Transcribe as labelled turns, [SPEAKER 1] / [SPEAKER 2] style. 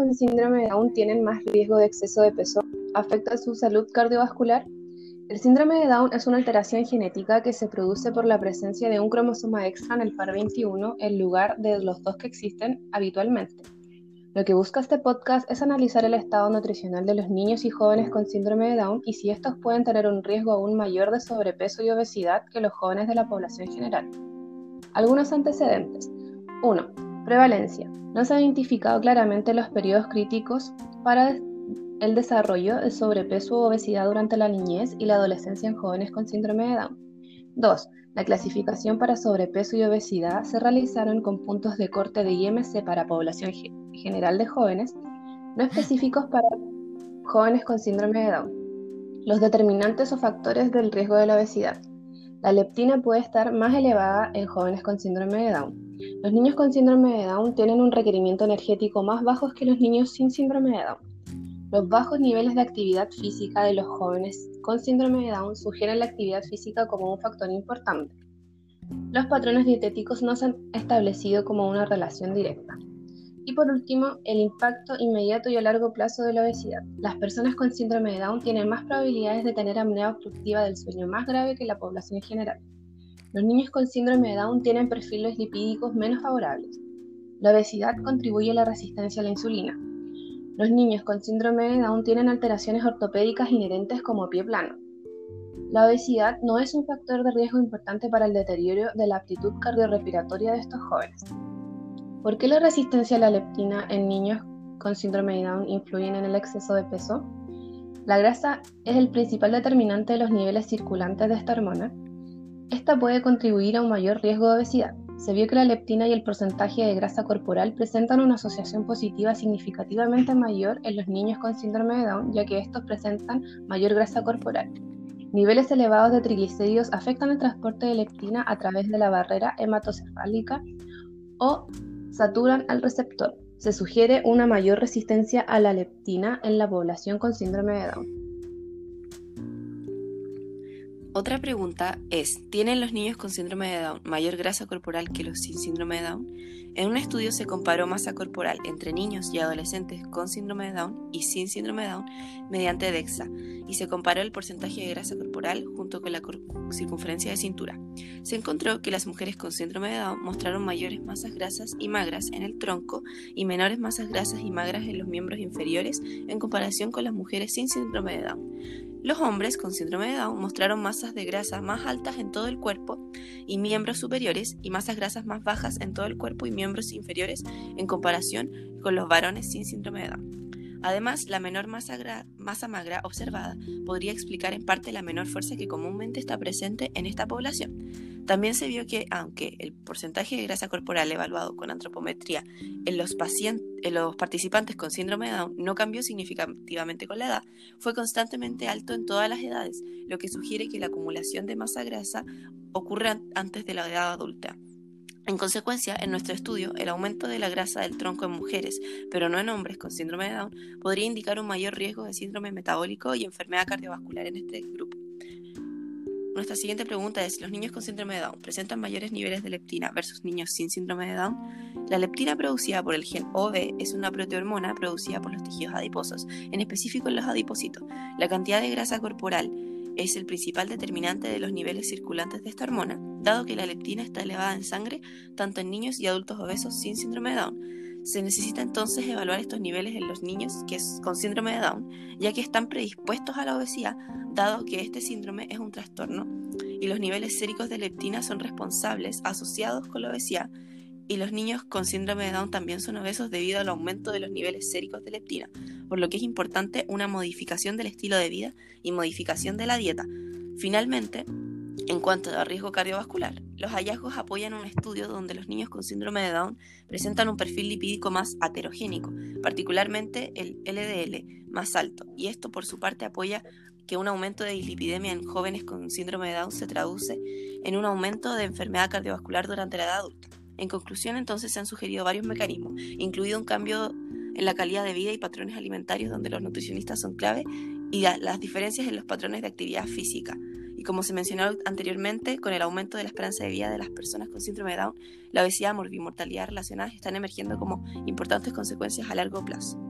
[SPEAKER 1] con síndrome de Down tienen más riesgo de exceso de peso? ¿Afecta su salud cardiovascular? El síndrome de Down es una alteración genética que se produce por la presencia de un cromosoma extra en el par 21 en lugar de los dos que existen habitualmente. Lo que busca este podcast es analizar el estado nutricional de los niños y jóvenes con síndrome de Down y si estos pueden tener un riesgo aún mayor de sobrepeso y obesidad que los jóvenes de la población general. Algunos antecedentes. 1. Prevalencia. No se han identificado claramente los periodos críticos para el desarrollo de sobrepeso u obesidad durante la niñez y la adolescencia en jóvenes con síndrome de Down. 2. La clasificación para sobrepeso y obesidad se realizaron con puntos de corte de IMC para población general de jóvenes, no específicos para jóvenes con síndrome de Down. Los determinantes o factores del riesgo de la obesidad. La leptina puede estar más elevada en jóvenes con síndrome de Down. Los niños con síndrome de Down tienen un requerimiento energético más bajo que los niños sin síndrome de Down. Los bajos niveles de actividad física de los jóvenes con síndrome de Down sugieren la actividad física como un factor importante. Los patrones dietéticos no se han establecido como una relación directa. Y por último, el impacto inmediato y a largo plazo de la obesidad. Las personas con síndrome de Down tienen más probabilidades de tener apnea obstructiva del sueño más grave que la población en general. Los niños con síndrome de Down tienen perfiles lipídicos menos favorables. La obesidad contribuye a la resistencia a la insulina, los niños con síndrome de Down tienen alteraciones ortopédicas inherentes como pie plano. La obesidad no es un factor de riesgo importante para el deterioro de la aptitud cardiorrespiratoria de estos jóvenes. ¿Por qué la resistencia a la leptina en niños con síndrome de Down influyen en el exceso de peso? La grasa es el principal determinante de los niveles circulantes de esta hormona. Esta puede contribuir a un mayor riesgo de obesidad se vio que la leptina y el porcentaje de grasa corporal presentan una asociación positiva significativamente mayor en los niños con síndrome de Down, ya que estos presentan mayor grasa corporal. Niveles elevados de triglicéridos afectan el transporte de leptina a través de la barrera hematocefálica o saturan al receptor. Se sugiere una mayor resistencia a la leptina en la población con síndrome de Down.
[SPEAKER 2] Otra pregunta es, ¿tienen los niños con síndrome de Down mayor grasa corporal que los sin síndrome de Down? En un estudio se comparó masa corporal entre niños y adolescentes con síndrome de Down y sin síndrome de Down mediante DEXA y se comparó el porcentaje de grasa corporal junto con la circunferencia de cintura. Se encontró que las mujeres con síndrome de Down mostraron mayores masas grasas y magras en el tronco y menores masas grasas y magras en los miembros inferiores en comparación con las mujeres sin síndrome de Down. Los hombres con síndrome de Down mostraron masas de grasa más altas en todo el cuerpo y miembros superiores y masas grasas más bajas en todo el cuerpo y miembros inferiores en comparación con los varones sin síndrome de Down. Además, la menor masa, masa, magra observada podría explicar en parte la menor fuerza que comúnmente está presente en esta población. También se vio que, aunque el porcentaje de grasa corporal evaluado con antropometría en los, en los participantes con síndrome de Down no cambió significativamente con la edad, fue constantemente alto en todas las edades, lo que sugiere que la acumulación de masa grasa ocurre antes de la edad adulta. En consecuencia, en nuestro estudio, el aumento de la grasa del tronco en mujeres, pero no en hombres con síndrome de Down, podría indicar un mayor riesgo de síndrome metabólico y enfermedad cardiovascular en este grupo. Nuestra siguiente pregunta es, ¿los niños con síndrome de Down presentan mayores niveles de leptina versus niños sin síndrome de Down? La leptina producida por el gen OV es una proteohormona producida por los tejidos adiposos, en específico en los adipocitos. La cantidad de grasa corporal es el principal determinante de los niveles circulantes de esta hormona, dado que la leptina está elevada en sangre tanto en niños y adultos obesos sin síndrome de Down. Se necesita entonces evaluar estos niveles en los niños que con síndrome de Down, ya que están predispuestos a la obesidad, dado que este síndrome es un trastorno y los niveles séricos de leptina son responsables asociados con la obesidad y los niños con síndrome de Down también son obesos debido al aumento de los niveles séricos de leptina, por lo que es importante una modificación del estilo de vida y modificación de la dieta. Finalmente, en cuanto a riesgo cardiovascular, los hallazgos apoyan un estudio donde los niños con síndrome de Down presentan un perfil lipídico más heterogénico, particularmente el LDL más alto, y esto por su parte apoya que un aumento de dislipidemia en jóvenes con síndrome de Down se traduce en un aumento de enfermedad cardiovascular durante la edad adulta. En conclusión, entonces se han sugerido varios mecanismos, incluido un cambio en la calidad de vida y patrones alimentarios donde los nutricionistas son clave y las diferencias en los patrones de actividad física. Y como se mencionó anteriormente, con el aumento de la esperanza de vida de las personas con síndrome de Down, la obesidad y mortalidad relacionadas están emergiendo como importantes consecuencias a largo plazo.